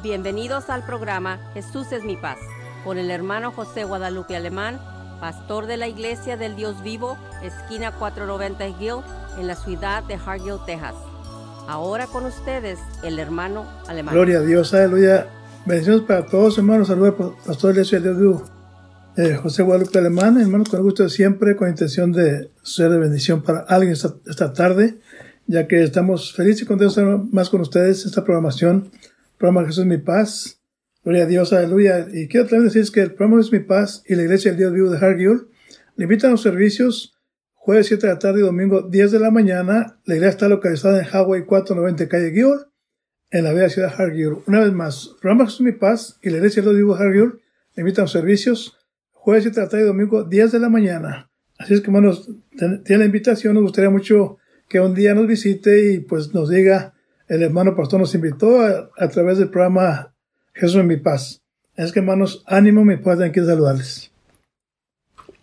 Bienvenidos al programa Jesús es mi paz, con el hermano José Guadalupe Alemán, pastor de la Iglesia del Dios Vivo, esquina 490 Hill, en la ciudad de Hargill, Texas. Ahora con ustedes, el hermano Alemán. Gloria a Dios, aleluya. Bendiciones para todos, hermanos. Saludos, pastor de la Iglesia del Dios Vivo. Eh, José Guadalupe Alemán, hermanos, con el gusto de siempre, con intención de ser de bendición para alguien esta, esta tarde, ya que estamos felices y contentos de estar más con ustedes esta programación programa Jesús es mi paz. Gloria a Dios, aleluya. Y quiero también decirles que el programa es mi paz y la iglesia del Dios vivo de Hargill le invitan a los servicios jueves 7 de la tarde y domingo 10 de la mañana. La iglesia está localizada en Hawaii 490 calle Gill, en la bella ciudad Hargill. Una vez más, programa Jesús es mi paz y la iglesia del Dios vivo de Hargill le invitan a los servicios jueves 7 de la tarde y domingo 10 de la mañana. Así es que, hermanos, tiene la invitación. Nos gustaría mucho que un día nos visite y pues nos diga el hermano pastor nos invitó a, través del programa Jesús en mi paz. Es que hermanos, ánimo, mi paz, aquí saludarles.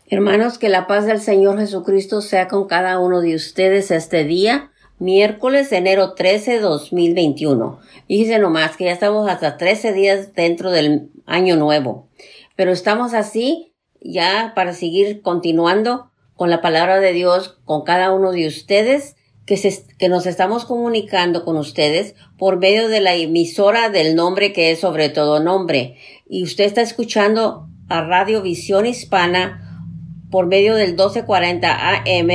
Hermanos, que la paz del Señor Jesucristo sea con cada uno de ustedes este día, miércoles, enero 13, 2021. Fíjense nomás que ya estamos hasta 13 días dentro del año nuevo. Pero estamos así ya para seguir continuando con la palabra de Dios con cada uno de ustedes que, nos estamos comunicando con ustedes por medio de la emisora del nombre que es sobre todo nombre. Y usted está escuchando a Radio Visión Hispana por medio del 1240 AM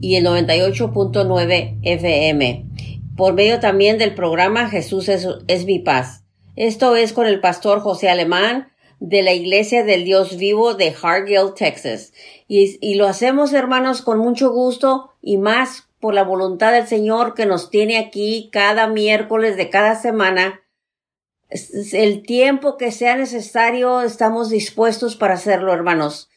y el 98.9 FM. Por medio también del programa Jesús es, es mi paz. Esto es con el pastor José Alemán de la Iglesia del Dios Vivo de Hargill, Texas. Y, y, lo hacemos, hermanos, con mucho gusto y más por la voluntad del Señor que nos tiene aquí cada miércoles de cada semana. El tiempo que sea necesario, estamos dispuestos para hacerlo, hermanos.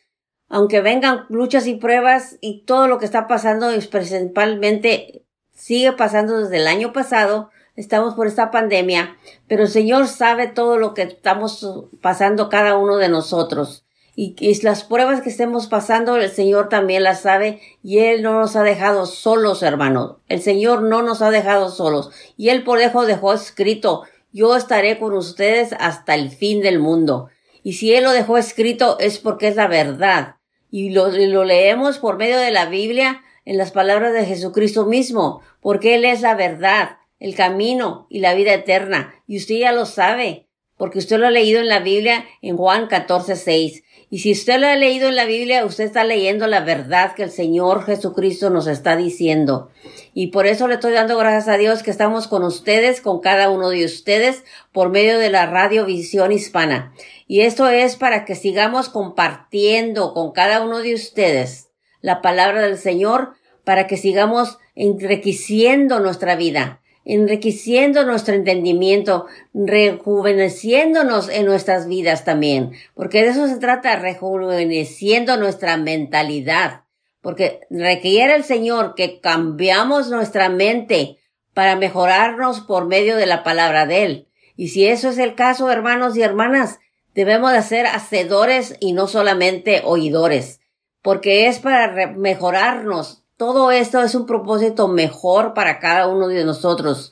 Aunque vengan luchas y pruebas y todo lo que está pasando, principalmente sigue pasando desde el año pasado, estamos por esta pandemia, pero el Señor sabe todo lo que estamos pasando cada uno de nosotros y, las pruebas que estemos pasando, el Señor también las sabe y Él no nos ha dejado solos, hermanos. El Señor no nos ha dejado solos y Él por eso dejó escrito, yo estaré con ustedes hasta el fin del mundo. Y si Él lo dejó escrito es porque es la verdad. Y lo, lo leemos por medio de la Biblia en las palabras de Jesucristo mismo, porque Él es la verdad, el camino y la vida eterna. Y usted ya lo sabe, porque usted lo ha leído en la Biblia en Juan 14, 6. Y si usted lo ha leído en la Biblia, usted está leyendo la verdad que el Señor Jesucristo nos está diciendo. Y por eso le estoy dando gracias a Dios que estamos con ustedes, con cada uno de ustedes, por medio de la Radio Visión Hispana. Y esto es para que sigamos compartiendo con cada uno de ustedes la palabra del Señor, para que sigamos enriqueciendo nuestra vida enriqueciendo nuestro entendimiento, rejuveneciéndonos en nuestras vidas también, porque de eso se trata, rejuveneciendo nuestra mentalidad, porque requiere el Señor que cambiamos nuestra mente para mejorarnos por medio de la palabra de Él. Y si eso es el caso, hermanos y hermanas, debemos de ser hacedores y no solamente oidores, porque es para mejorarnos todo esto es un propósito mejor para cada uno de nosotros,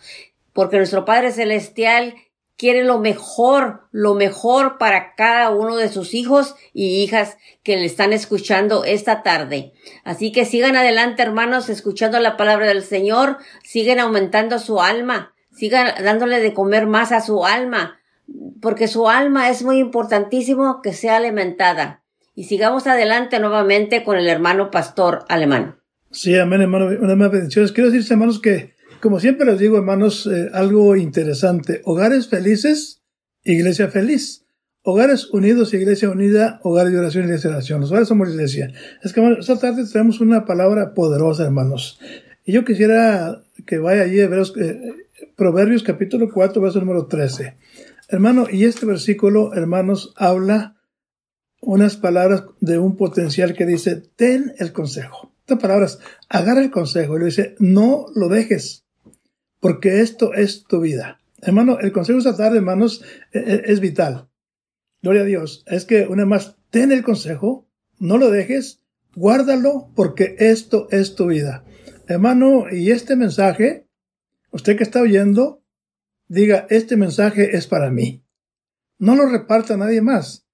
porque nuestro Padre Celestial quiere lo mejor, lo mejor para cada uno de sus hijos y hijas que le están escuchando esta tarde. Así que sigan adelante, hermanos, escuchando la palabra del Señor, siguen aumentando su alma, sigan dándole de comer más a su alma, porque su alma es muy importantísimo que sea alimentada. Y sigamos adelante nuevamente con el hermano pastor alemán. Sí, amén, hermano. Una más bendiciones. Quiero decirles, hermanos, que, como siempre les digo, hermanos, eh, algo interesante. Hogares felices, iglesia feliz. Hogares unidos, iglesia unida, hogares de oración, iglesia de oración. Los hogares somos iglesia. Es que, hermanos, esta tarde tenemos una palabra poderosa, hermanos. Y yo quisiera que vaya allí ver eh, Proverbios capítulo 4, verso número 13. Hermano, y este versículo, hermanos, habla unas palabras de un potencial que dice, ten el consejo palabras, agarra el consejo y le dice, no lo dejes, porque esto es tu vida. Hermano, el consejo esta tarde, hermanos, e, e, es, vital. Gloria a Dios. Es que una más, ten el consejo, no lo dejes, guárdalo, porque esto es tu vida. Hermano, y este mensaje, usted que está oyendo, diga, este mensaje es para mí. No lo reparta a nadie más.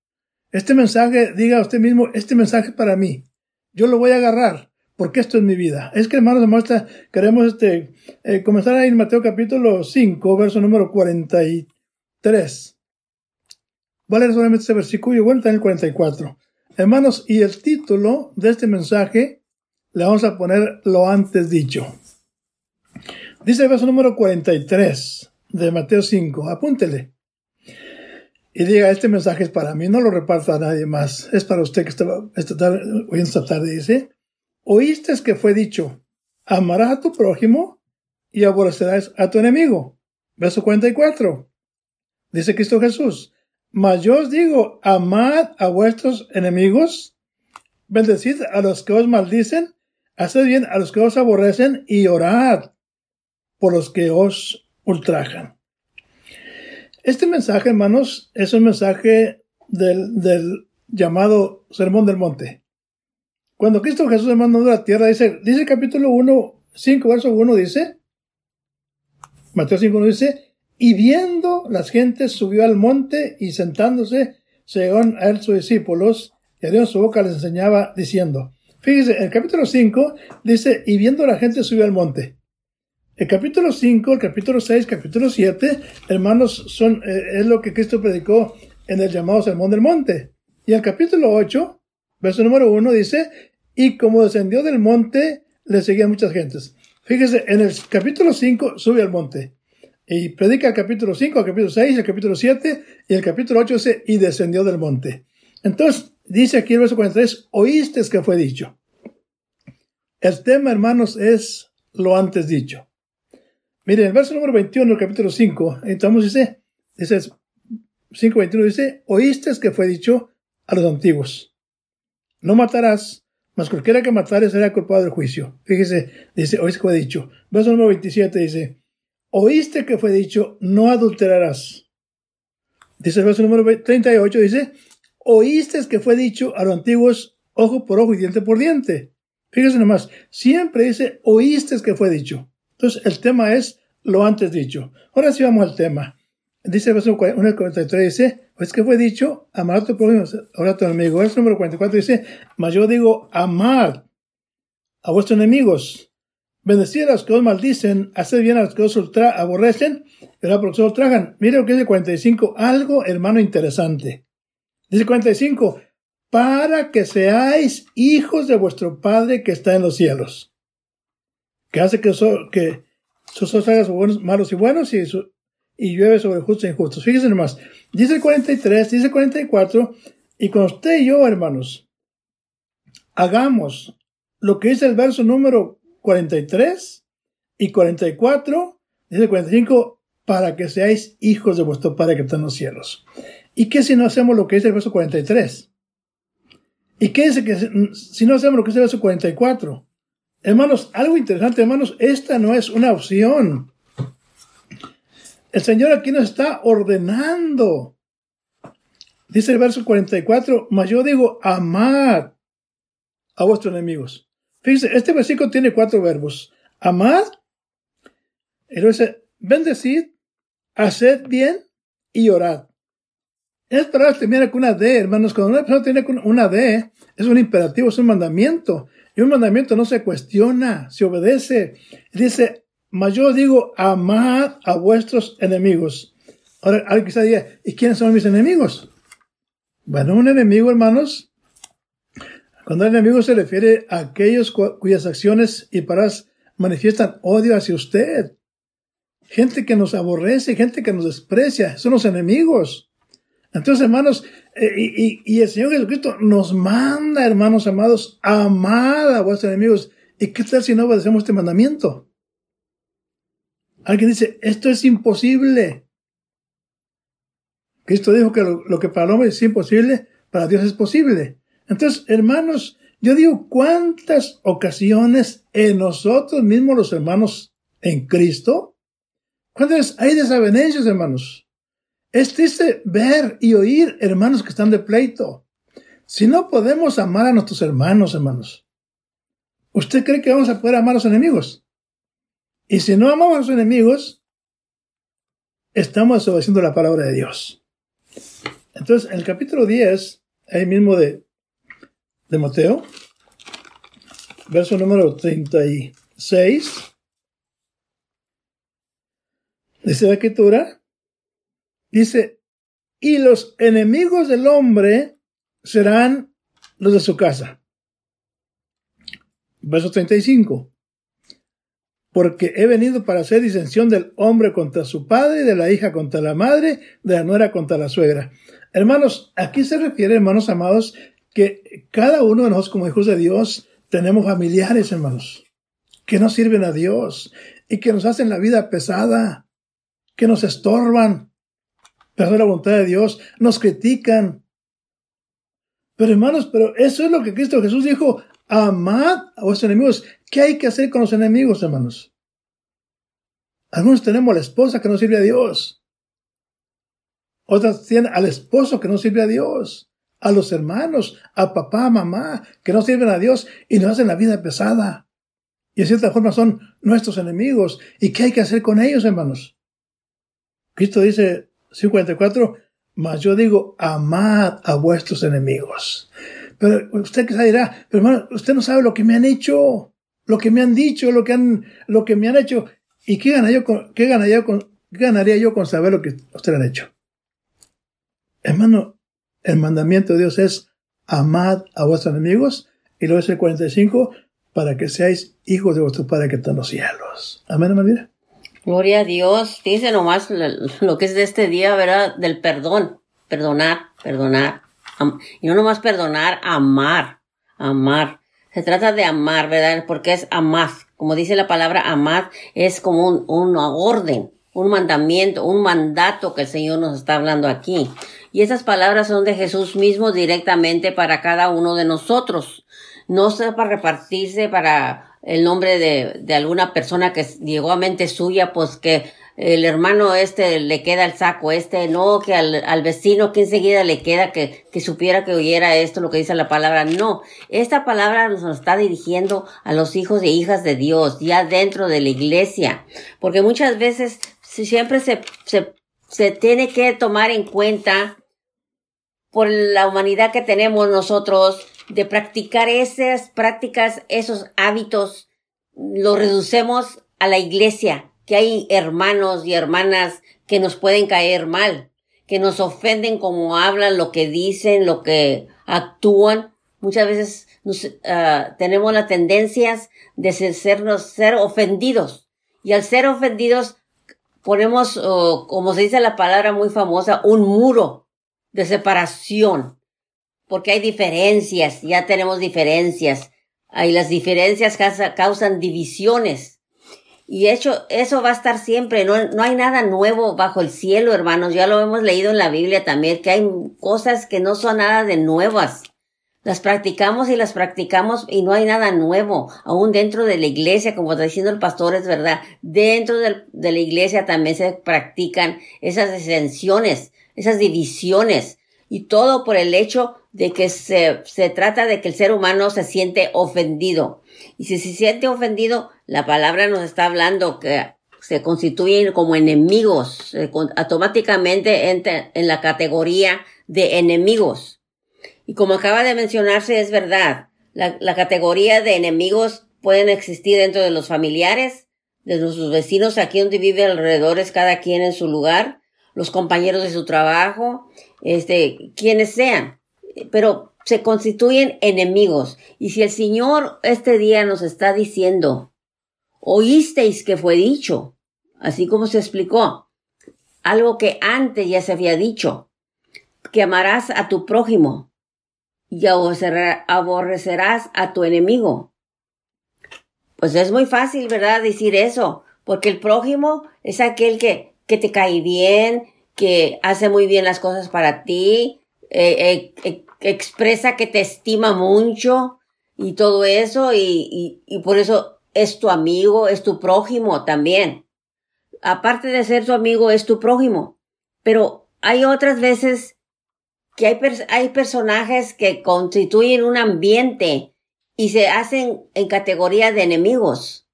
Este mensaje, diga usted mismo, este mensaje es para mí. Yo lo voy a agarrar porque esto es mi vida. Es que, hermanos, muestra, queremos este, eh, comenzar ahí en Mateo capítulo 5, verso número 43. Voy a leer solamente este versículo y vuelta en el 44. Hermanos, y el título de este mensaje le vamos a poner lo antes dicho. Dice el verso número 43 de Mateo 5. Apúntele. Y diga, este mensaje es para mí, no lo reparta a nadie más. Es para usted que tarde, oyendo esta tarde. Dice, oíste que fue dicho, amarás a tu prójimo y aborrecerás a tu enemigo. Verso 44. Dice Cristo Jesús, mas yo os digo, amad a vuestros enemigos, bendecid a los que os maldicen, haced bien a los que os aborrecen y orad por los que os ultrajan. Este mensaje, hermanos, es un mensaje del, del llamado Sermón del Monte. Cuando Cristo Jesús se mandó a la tierra, dice, dice capítulo 1, 5, verso 1, dice, Mateo 5, 1 dice, y viendo las gentes subió al monte y sentándose, según a él sus discípulos, y abrió su boca les enseñaba diciendo, fíjese, el capítulo 5 dice, y viendo la gente subió al monte. El capítulo 5, el capítulo 6, capítulo 7, hermanos, son, eh, es lo que Cristo predicó en el llamado Sermón del Monte. Y el capítulo 8, Verso número uno dice, y como descendió del monte, le seguían muchas gentes. Fíjese, en el capítulo 5 sube al monte. Y predica el capítulo 5, el capítulo 6, el capítulo 7 y el capítulo 8 dice, y descendió del monte. Entonces, dice aquí el verso 43, oíste que fue dicho. El tema, hermanos, es lo antes dicho. Miren, el verso número 21 del capítulo 5, entonces dice, dice 5.21 dice, oíste que fue dicho a los antiguos no matarás, mas cualquiera que matare será culpado del juicio. Fíjese, dice, oíste que fue dicho. Verso número 27 dice, oíste que fue dicho, no adulterarás. Dice el verso número 38, dice, oíste que fue dicho a los antiguos, ojo por ojo y diente por diente. Fíjese nomás, siempre dice, oíste que fue dicho. Entonces, el tema es lo antes dicho. Ahora sí vamos al tema. Dice el verso 43, dice, pues que fue dicho, amar a tu prójimo, ahora a tu enemigo. El número 44 dice, mas yo digo, amar a vuestros enemigos, bendecir a los que os maldicen, hacer bien a los que os ultra, aborrecen, y a los que os ultrajan. Mire lo que dice 45, algo, hermano, interesante. Dice 45, para que seáis hijos de vuestro Padre que está en los cielos. Que hace que, que sus ojos hagan buenos, malos y buenos y su, y llueve sobre justos e injustos. Fíjense nomás, dice el 43, dice el 44, y con usted y yo, hermanos, hagamos lo que dice el verso número 43 y 44, dice el 45, para que seáis hijos de vuestro Padre que está en los cielos. ¿Y qué si no hacemos lo que dice el verso 43? ¿Y qué dice que si no hacemos lo que dice el verso 44? Hermanos, algo interesante, hermanos, esta no es una opción. El Señor aquí nos está ordenando. Dice el verso 44, mas yo digo, amad a vuestros enemigos. Fíjense, este versículo tiene cuatro verbos. Amad, y luego dice, bendecid, haced bien y orad. Es palabras termina con una D, hermanos. Cuando una persona tiene una D, es un imperativo, es un mandamiento. Y un mandamiento no se cuestiona, se obedece. Dice, mas yo digo, amad a vuestros enemigos. Ahora, alguien quizá diga, ¿y quiénes son mis enemigos? Bueno, un enemigo, hermanos, cuando el enemigo se refiere a aquellos cuyas acciones y palabras manifiestan odio hacia usted. Gente que nos aborrece, gente que nos desprecia, son los enemigos. Entonces, hermanos, eh, y, y, el Señor Jesucristo nos manda, hermanos amados, amad a vuestros enemigos. ¿Y qué tal si no obedecemos este mandamiento? Alguien dice, esto es imposible. Cristo dijo que lo, que para el hombre es imposible, para Dios es posible. Entonces, hermanos, yo digo, ¿cuántas ocasiones en nosotros mismos los hermanos en Cristo? ¿Cuántas hay desavenencias, hermanos? Es triste ver y oír hermanos que están de pleito. Si no podemos amar a nuestros hermanos, hermanos, ¿usted cree que vamos a poder amar a los enemigos? Y si no amamos a los enemigos, estamos obedeciendo la palabra de Dios. Entonces, en el capítulo 10, ahí mismo de, de Mateo, verso número 36, dice la escritura, dice, y los enemigos del hombre serán los de su casa. Verso 35. Porque he venido para hacer disensión del hombre contra su padre, de la hija contra la madre, de la nuera contra la suegra. Hermanos, aquí se refiere, hermanos amados, que cada uno de nosotros como hijos de Dios tenemos familiares, hermanos, que no sirven a Dios y que nos hacen la vida pesada, que nos estorban, pero la voluntad de Dios, nos critican. Pero hermanos, pero eso es lo que Cristo Jesús dijo, amad a vuestros enemigos. ¿Qué hay que hacer con los enemigos, hermanos? Algunos tenemos a la esposa que no sirve a Dios. Otras tienen al esposo que no sirve a Dios. A los hermanos, a papá, a mamá, que no sirven a Dios y nos hacen la vida pesada. Y de cierta forma son nuestros enemigos. ¿Y qué hay que hacer con ellos, hermanos? Cristo dice, 54, mas yo digo, amad a vuestros enemigos. Pero usted quizá dirá, pero hermano, usted no sabe lo que me han hecho, lo que me han dicho, lo que han, lo que me han hecho. ¿Y qué ganaría yo con, qué ganaría con, qué ganaría yo con saber lo que usted han hecho? Hermano, el mandamiento de Dios es amad a vuestros enemigos. Y luego es el 45, para que seáis hijos de vuestro Padre que está en los cielos. Amén, hermano. Gloria a Dios. Dice nomás lo que es de este día, ¿verdad? Del perdón. Perdonar, perdonar. Y no nomás perdonar, amar. Amar. Se trata de amar, ¿verdad? Porque es amar. Como dice la palabra amar, es como un, orden, un mandamiento, un mandato que el Señor nos está hablando aquí. Y esas palabras son de Jesús mismo directamente para cada uno de nosotros. No es para repartirse para el nombre de, de alguna persona que llegó a mente suya, pues que el hermano este le queda el saco, este no, que al, al vecino que enseguida le queda que, que supiera que oyera esto, lo que dice la palabra. No, esta palabra nos está dirigiendo a los hijos e hijas de Dios, ya dentro de la iglesia, porque muchas veces siempre se, se, se tiene que tomar en cuenta por la humanidad que tenemos nosotros, de practicar esas prácticas, esos hábitos, lo reducemos a la iglesia, que hay hermanos y hermanas que nos pueden caer mal, que nos ofenden como hablan, lo que dicen, lo que actúan. Muchas veces uh, tenemos las tendencias de sernos, ser ofendidos. Y al ser ofendidos, ponemos, como se dice la palabra muy famosa, un muro de separación porque hay diferencias, ya tenemos diferencias. Ahí las diferencias causan divisiones. Y hecho, eso va a estar siempre. No, no hay nada nuevo bajo el cielo, hermanos. Ya lo hemos leído en la Biblia también, que hay cosas que no son nada de nuevas. Las practicamos y las practicamos y no hay nada nuevo. Aún dentro de la iglesia, como está diciendo el pastor, es verdad. Dentro de, la iglesia también se practican esas exenciones, esas divisiones. Y todo por el hecho de que se, se trata de que el ser humano se siente ofendido. Y si se siente ofendido, la palabra nos está hablando que se constituyen como enemigos, automáticamente entra en la categoría de enemigos. Y como acaba de mencionarse, es verdad, la, la categoría de enemigos pueden existir dentro de los familiares, de nuestros vecinos, aquí donde vive alrededor es cada quien en su lugar, los compañeros de su trabajo, este, quienes sean pero se constituyen enemigos. Y si el Señor este día nos está diciendo, oísteis que fue dicho, así como se explicó, algo que antes ya se había dicho, que amarás a tu prójimo y aborrecerás a tu enemigo. Pues es muy fácil, ¿verdad? Decir eso, porque el prójimo es aquel que, que te cae bien, que hace muy bien las cosas para ti, eh, eh, expresa que te estima mucho y todo eso y, y, por eso es tu amigo, es tu prójimo también. Aparte de ser tu amigo, es tu prójimo. Pero hay otras veces que hay, hay personajes que constituyen un ambiente y se hacen en categoría de enemigos.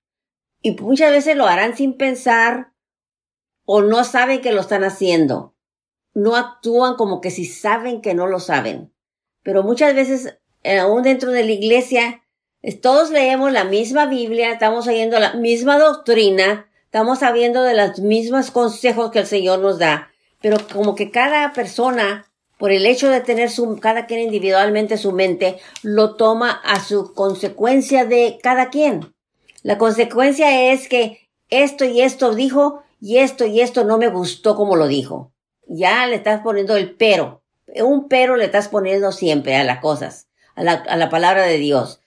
Y muchas veces lo harán sin pensar o no saben que lo están haciendo. No actúan como que si saben que no lo saben. Pero muchas veces, eh, aún dentro de la iglesia, todos leemos la misma Biblia, estamos oyendo la misma doctrina, estamos sabiendo de los mismos consejos que el Señor nos da, pero como que cada persona, por el hecho de tener su, cada quien individualmente su mente, lo toma a su consecuencia de cada quien. La consecuencia es que esto y esto dijo y esto y esto no me gustó como lo dijo. Ya le estás poniendo el pero. Un pero le estás poniendo siempre a las cosas, a la, a la palabra de Dios.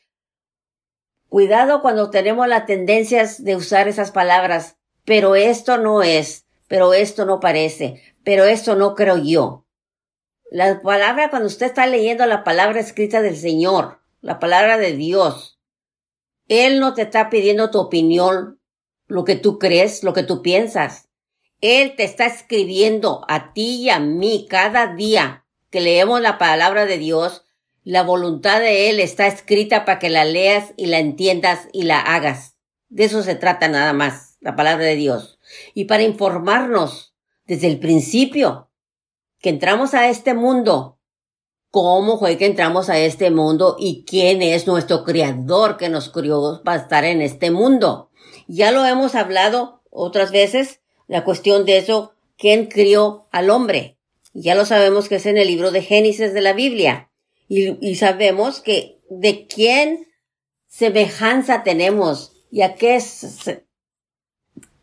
Cuidado cuando tenemos las tendencias de usar esas palabras, pero esto no es, pero esto no parece, pero esto no creo yo. La palabra, cuando usted está leyendo la palabra escrita del Señor, la palabra de Dios, Él no te está pidiendo tu opinión, lo que tú crees, lo que tú piensas. Él te está escribiendo a ti y a mí cada día que leemos la palabra de Dios, la voluntad de Él está escrita para que la leas y la entiendas y la hagas. De eso se trata nada más, la palabra de Dios. Y para informarnos desde el principio que entramos a este mundo, cómo fue que entramos a este mundo y quién es nuestro creador que nos crió para estar en este mundo. Ya lo hemos hablado otras veces, la cuestión de eso, quién crió al hombre. Ya lo sabemos que es en el libro de Génesis de la Biblia y, sabemos que de quién semejanza tenemos y a qué es.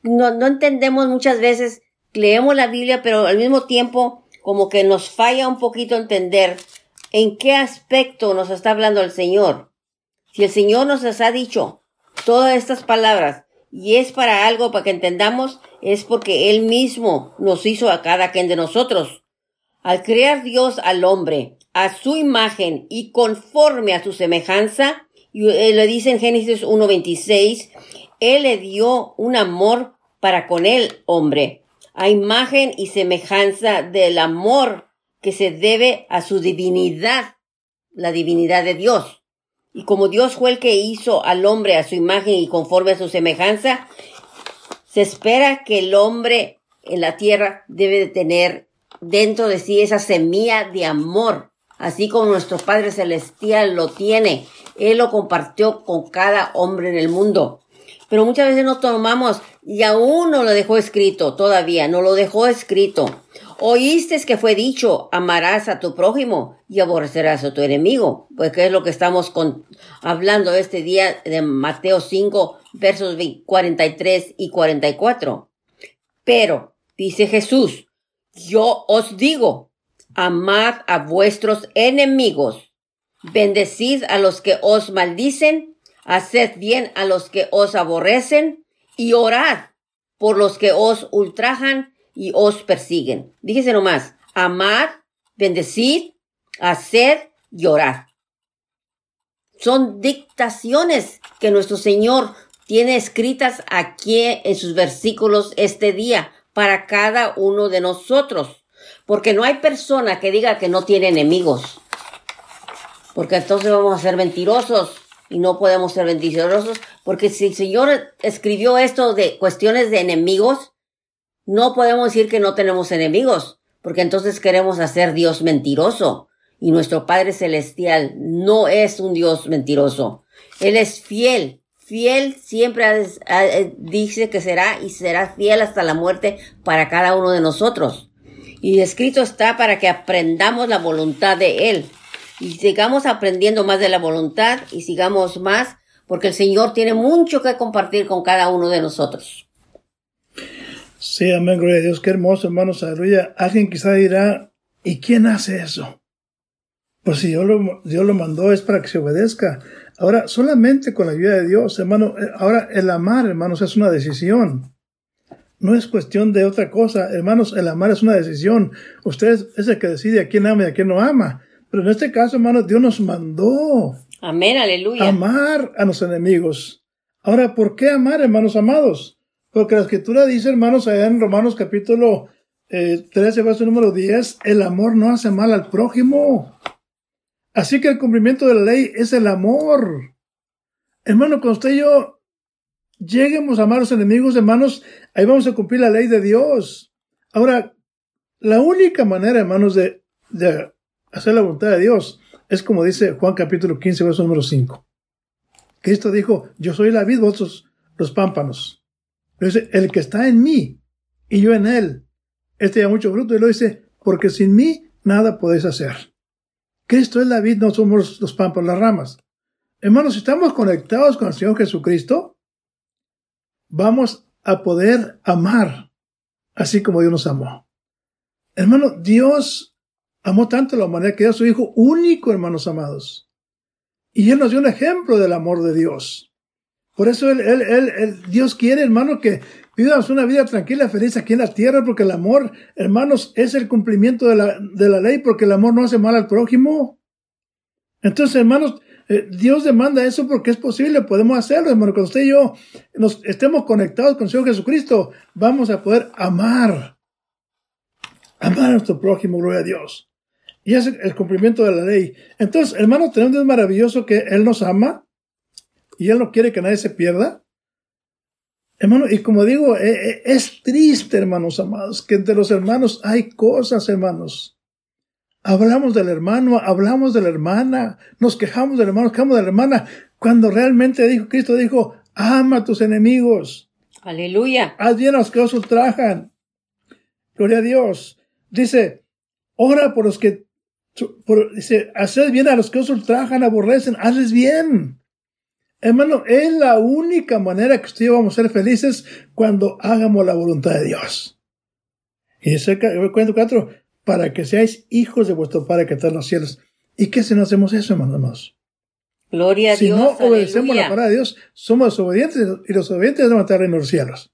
No, no entendemos muchas veces, leemos la Biblia, pero al mismo tiempo como que nos falla un poquito entender en qué aspecto nos está hablando el Señor. Si el Señor nos ha dicho todas estas palabras y es para algo para que entendamos, es porque Él mismo nos hizo a cada quien de nosotros. Al crear Dios al hombre, a su imagen y conforme a su semejanza, y eh, le dice en Génesis 1.26, Él le dio un amor para con el hombre, a imagen y semejanza del amor que se debe a su divinidad, la divinidad de Dios. Y como Dios fue el que hizo al hombre a su imagen y conforme a su semejanza, se espera que el hombre en la tierra debe de tener dentro de sí esa semilla de amor así como nuestro Padre Celestial lo tiene. Él lo compartió con cada hombre en el mundo. Pero muchas veces no tomamos y aún no lo dejó escrito todavía, no lo dejó escrito. Oíste que fue dicho, amarás a tu prójimo y aborrecerás a tu enemigo. Pues es lo que estamos hablando este día de Mateo 5, versos 43 y 44. Pero, dice Jesús, yo os digo, amad a vuestros enemigos, bendecid a los que os maldicen, haced bien a los que os aborrecen, y orad por los que os ultrajan y os persiguen. Dígese nomás, amad, bendecid, haced y orad. Son dictaciones que nuestro Señor tiene escritas aquí en sus versículos este día para cada uno de nosotros. Porque no hay persona que diga que no tiene enemigos. Porque entonces vamos a ser mentirosos y no podemos ser mentirosos. Porque si el Señor escribió esto de cuestiones de enemigos, no podemos decir que no tenemos enemigos. Porque entonces queremos hacer Dios mentiroso. Y nuestro Padre Celestial no es un Dios mentiroso. Él es fiel. Fiel siempre dice que será y será fiel hasta la muerte para cada uno de nosotros. Y escrito está para que aprendamos la voluntad de Él. Y sigamos aprendiendo más de la voluntad y sigamos más porque el Señor tiene mucho que compartir con cada uno de nosotros. Sí, amén, gloria a Dios. Qué hermoso, hermanos, aleluya. Alguien quizá dirá, ¿y quién hace eso? Pues si Dios lo, Dios lo mandó es para que se obedezca. Ahora, solamente con la ayuda de Dios, hermano, eh, ahora el amar, hermanos, es una decisión no es cuestión de otra cosa. Hermanos, el amar es una decisión. Usted es el que decide a quién ama y a quién no ama. Pero en este caso, hermanos, Dios nos mandó. Amén, aleluya. Amar a los enemigos. Ahora, ¿por qué amar, hermanos amados? Porque la escritura dice, hermanos, allá en Romanos capítulo 13, eh, verso número 10, el amor no hace mal al prójimo. Así que el cumplimiento de la ley es el amor. Hermano, cuando usted y yo lleguemos a amar a los enemigos, hermanos, ahí vamos a cumplir la ley de Dios. Ahora, la única manera, hermanos, de, de hacer la voluntad de Dios es como dice Juan capítulo 15, verso número 5. Cristo dijo, yo soy la vid, vosotros los pámpanos. dice, el que está en mí y yo en él, este ya mucho fruto. Y lo dice, porque sin mí nada podéis hacer. Cristo es la vid, no somos los pámpanos, las ramas. Hermanos, si estamos conectados con el Señor Jesucristo, vamos a poder amar así como Dios nos amó. Hermano, Dios amó tanto la humanidad que dio a su Hijo único, hermanos amados. Y Él nos dio un ejemplo del amor de Dios. Por eso él, él, él, Dios quiere, hermano, que vivamos una vida tranquila, feliz aquí en la tierra, porque el amor, hermanos, es el cumplimiento de la, de la ley, porque el amor no hace mal al prójimo. Entonces, hermanos, eh, Dios demanda eso porque es posible, podemos hacerlo, hermano. Cuando usted y yo nos estemos conectados con el Señor Jesucristo, vamos a poder amar. Amar a nuestro prójimo, gloria a Dios. Y es el cumplimiento de la ley. Entonces, hermano, tenemos un Dios maravilloso que Él nos ama y Él no quiere que nadie se pierda. Hermano, y como digo, e, e, es triste, hermanos amados, que entre los hermanos hay cosas, hermanos. Hablamos del hermano, hablamos de la hermana, nos quejamos del hermano, nos quejamos de la hermana, cuando realmente dijo, Cristo dijo, ama a tus enemigos. Aleluya. Haz bien a los que os ultrajan. Gloria a Dios. Dice, ora por los que, dice, haced bien a los que os ultrajan, aborrecen, hazles bien. Hermano, es la única manera que usted vamos a ser felices cuando hagamos la voluntad de Dios. Y dice el cuento 4, para que seáis hijos de vuestro Padre que está en los cielos. ¿Y qué si no hacemos eso, hermanos? Gloria a si Dios. Si no obedecemos la palabra de Dios, somos desobedientes y los obedientes deben estar en los cielos.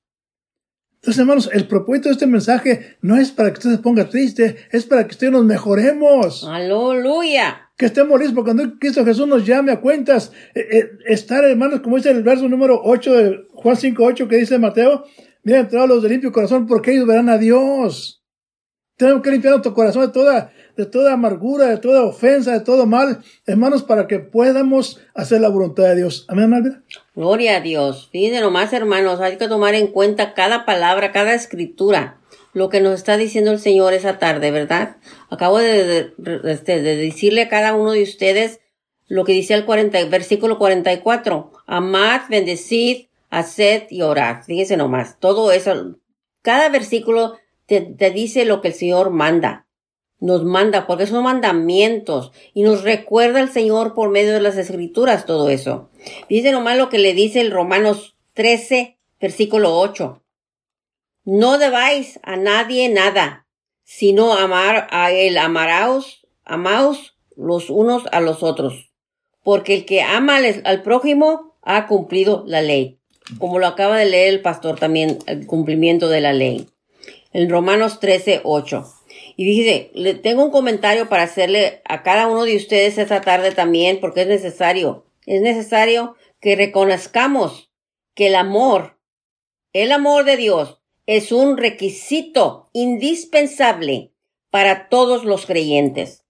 Entonces, hermanos, el propósito de este mensaje no es para que usted se ponga triste, es para que usted nos mejoremos. Aleluya que estemos listos cuando Cristo Jesús nos llame a cuentas. Eh, eh, estar, hermanos, como dice el verso número 8 de Juan 5, 8 que dice Mateo, mira, entrados los de limpio corazón porque ellos verán a Dios. Tenemos que limpiar nuestro corazón de toda, de toda amargura, de toda ofensa, de todo mal, hermanos, para que podamos hacer la voluntad de Dios. Amén, Malvina. Gloria a Dios. Fíjense nomás, hermanos, hay que tomar en cuenta cada palabra, cada escritura lo que nos está diciendo el Señor esa tarde, ¿verdad? Acabo de, este, de, decirle a cada uno de ustedes lo que dice el 40, versículo 44. Amad, bendecid, haced y orad. Fíjese nomás, todo eso, cada versículo te, te dice lo que el Señor manda. Nos manda, porque son mandamientos, y nos recuerda el Señor por medio de las escrituras todo eso. Dice nomás lo que le dice el Romanos 13, versículo 8. No debáis a nadie nada, sino amar a él, amaraos, amaos los unos a los otros. Porque el que ama al, prójimo ha cumplido la ley. Como lo acaba de leer el pastor también, el cumplimiento de la ley. En Romanos 13, 8. Y dice, le tengo un comentario para hacerle a cada uno de ustedes esta tarde también, porque es necesario. Es necesario que reconozcamos que el amor, el amor de Dios, es un requisito indispensable para todos los creyentes.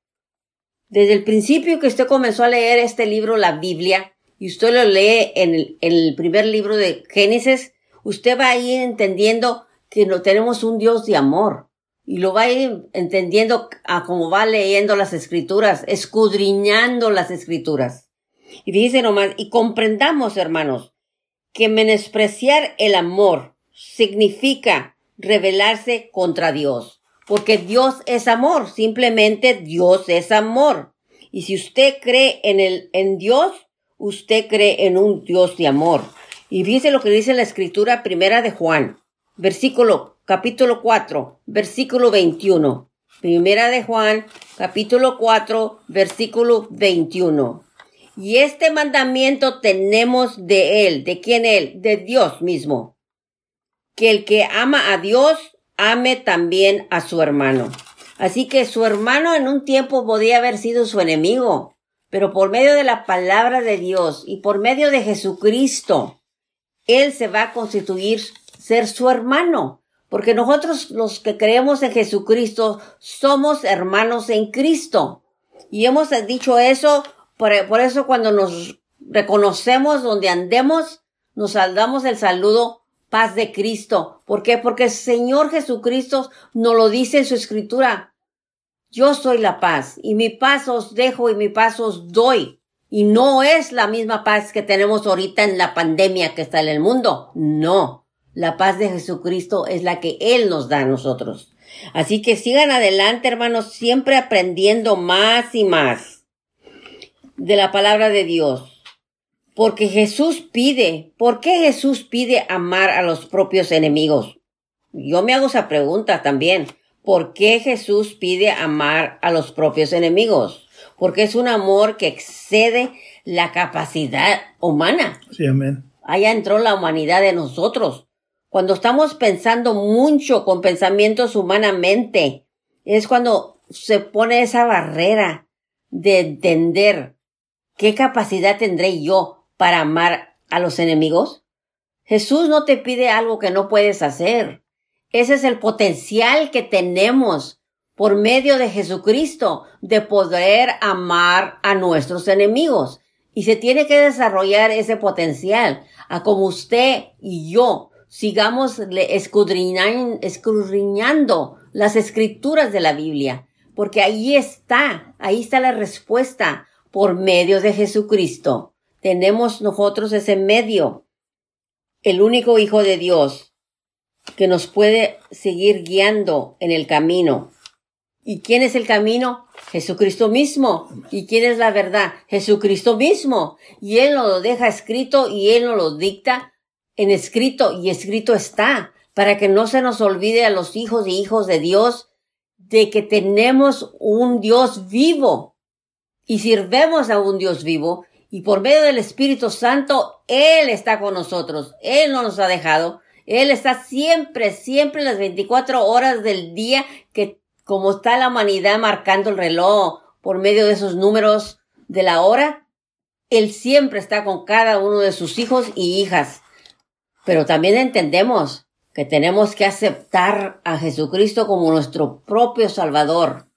Desde el principio que usted comenzó a leer este libro, la Biblia, y usted lo lee en el, primer libro de Génesis, usted va a ir entendiendo que no tenemos un Dios de amor. Y lo va a ir entendiendo a como va leyendo las escrituras, escudriñando las escrituras. Y dice nomás, y comprendamos, hermanos, que menospreciar el amor significa rebelarse contra Dios, porque Dios es amor, simplemente Dios es amor. Y si usted cree en el en Dios, usted cree en un Dios de amor. Y fíjese lo que dice la escritura primera de Juan, versículo capítulo 4, versículo 21. Primera de Juan, capítulo 4, versículo 21. Y este mandamiento tenemos de él, ¿de quién él? De Dios mismo que el que ama a Dios ame también a su hermano. Así que su hermano en un tiempo podía haber sido su enemigo, pero por medio de la palabra de Dios y por medio de Jesucristo, él se va a constituir ser su hermano, porque nosotros los que creemos en Jesucristo somos hermanos en Cristo. Y hemos dicho eso, por, eso cuando nos reconocemos donde andemos, nos saldamos el saludo paz de Cristo. ¿Por qué? Porque el Señor Jesucristo nos lo dice en su escritura. Yo soy la paz y mi paz os dejo y mi paz os doy. Y no es la misma paz que tenemos ahorita en la pandemia que está en el mundo. No. La paz de Jesucristo es la que Él nos da a nosotros. Así que sigan adelante, hermanos, siempre aprendiendo más y más de la palabra de Dios. Porque Jesús pide, ¿por qué Jesús pide amar a los propios enemigos? Yo me hago esa pregunta también. ¿Por qué Jesús pide amar a los propios enemigos? Porque es un amor que excede la capacidad humana. Sí, amén. Allá entró la humanidad de nosotros. Cuando estamos pensando mucho con pensamientos humanamente, es cuando se pone esa barrera de entender qué capacidad tendré yo para amar a los enemigos. Jesús no te pide algo que no puedes hacer. Ese es el potencial que tenemos por medio de Jesucristo de poder amar a nuestros enemigos. Y se tiene que desarrollar ese potencial a como usted y yo sigamos escudriñando las escrituras de la Biblia, porque ahí está, ahí está la respuesta por medio de Jesucristo. Tenemos nosotros ese medio, el único Hijo de Dios, que nos puede seguir guiando en el camino. ¿Y quién es el camino? Jesucristo mismo. ¿Y quién es la verdad? Jesucristo mismo. Y Él nos lo deja escrito y Él nos lo dicta en escrito y escrito está, para que no se nos olvide a los hijos y hijos de Dios de que tenemos un Dios vivo y sirvemos a un Dios vivo y por medio del Espíritu Santo Él está con nosotros, Él no nos ha dejado, Él está siempre, siempre las 24 horas del día que como está la humanidad marcando el reloj por medio de esos números de la hora, Él siempre está con cada uno de sus hijos y hijas. Pero también entendemos que tenemos que aceptar a Jesucristo como nuestro propio Salvador,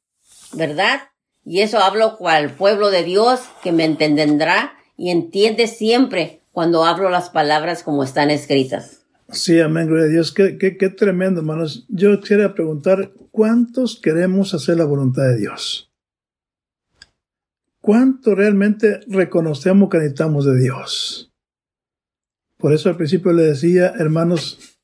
¿verdad? Y eso hablo cual pueblo de Dios que me entenderá y entiende siempre cuando hablo las palabras como están escritas. Sí, amén, gloria a Dios. Qué, qué, qué tremendo, hermanos. Yo quisiera preguntar, ¿cuántos queremos hacer la voluntad de Dios? ¿Cuánto realmente reconocemos que necesitamos de Dios? Por eso al principio le decía, hermanos,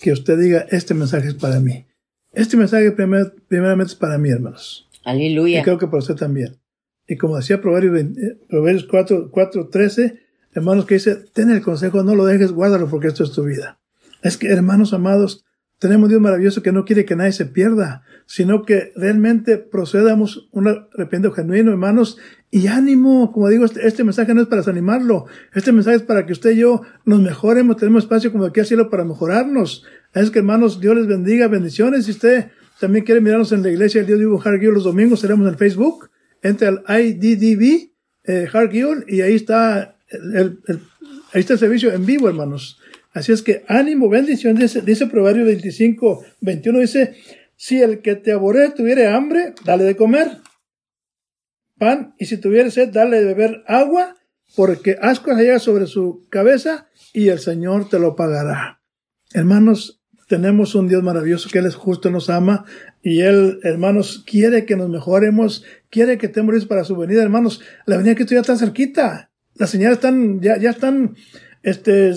que usted diga, este mensaje es para mí. Este mensaje primeramente es para mí, hermanos. Aleluya. Y creo que para usted también. Y como decía Proverbios, eh, Proverbios 4, 4, 13, hermanos, que dice, ten el consejo, no lo dejes, guárdalo porque esto es tu vida. Es que, hermanos amados, tenemos Dios maravilloso que no quiere que nadie se pierda, sino que realmente procedamos un arrepentimiento genuino, hermanos, y ánimo. Como digo, este, este, mensaje no es para desanimarlo, este mensaje es para que usted y yo nos mejoremos, tenemos espacio como aquí al cielo para mejorarnos. Es que, hermanos, Dios les bendiga, bendiciones. Si usted también quiere mirarnos en la iglesia el Dios vivo Hargill los domingos, seremos en el Facebook. Entre al IDDB, eh, y ahí está el, ahí está el servicio en vivo, hermanos. Así es que ánimo, bendición, dice, dice Proverbio 25, 21, dice, si el que te aborrece tuviere hambre, dale de comer pan, y si tuviere sed, dale de beber agua, porque asco llega sobre su cabeza, y el Señor te lo pagará. Hermanos, tenemos un Dios maravilloso que Él es justo, nos ama, y Él, hermanos, quiere que nos mejoremos, quiere que estemos para su venida, hermanos. La venida que estoy ya está cerquita. Las señales están, ya, ya están, este,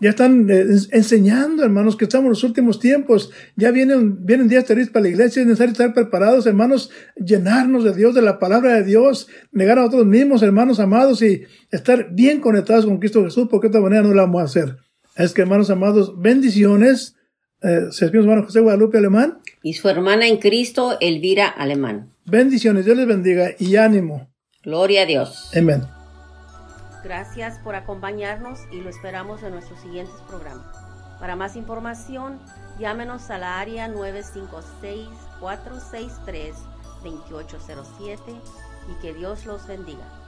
ya están eh, enseñando, hermanos, que estamos en los últimos tiempos. Ya vienen, vienen días terribles para la iglesia. Es necesario estar preparados, hermanos, llenarnos de Dios, de la palabra de Dios, negar a nosotros mismos, hermanos amados, y estar bien conectados con Cristo Jesús, porque de otra manera no lo vamos a hacer. Es que, hermanos amados, bendiciones. Eh, hermano José Guadalupe Alemán. Y su hermana en Cristo, Elvira Alemán. Bendiciones, Dios les bendiga y ánimo. Gloria a Dios. Amén. Gracias por acompañarnos y lo esperamos en nuestros siguientes programas. Para más información, llámenos a la área 956-463-2807 y que Dios los bendiga.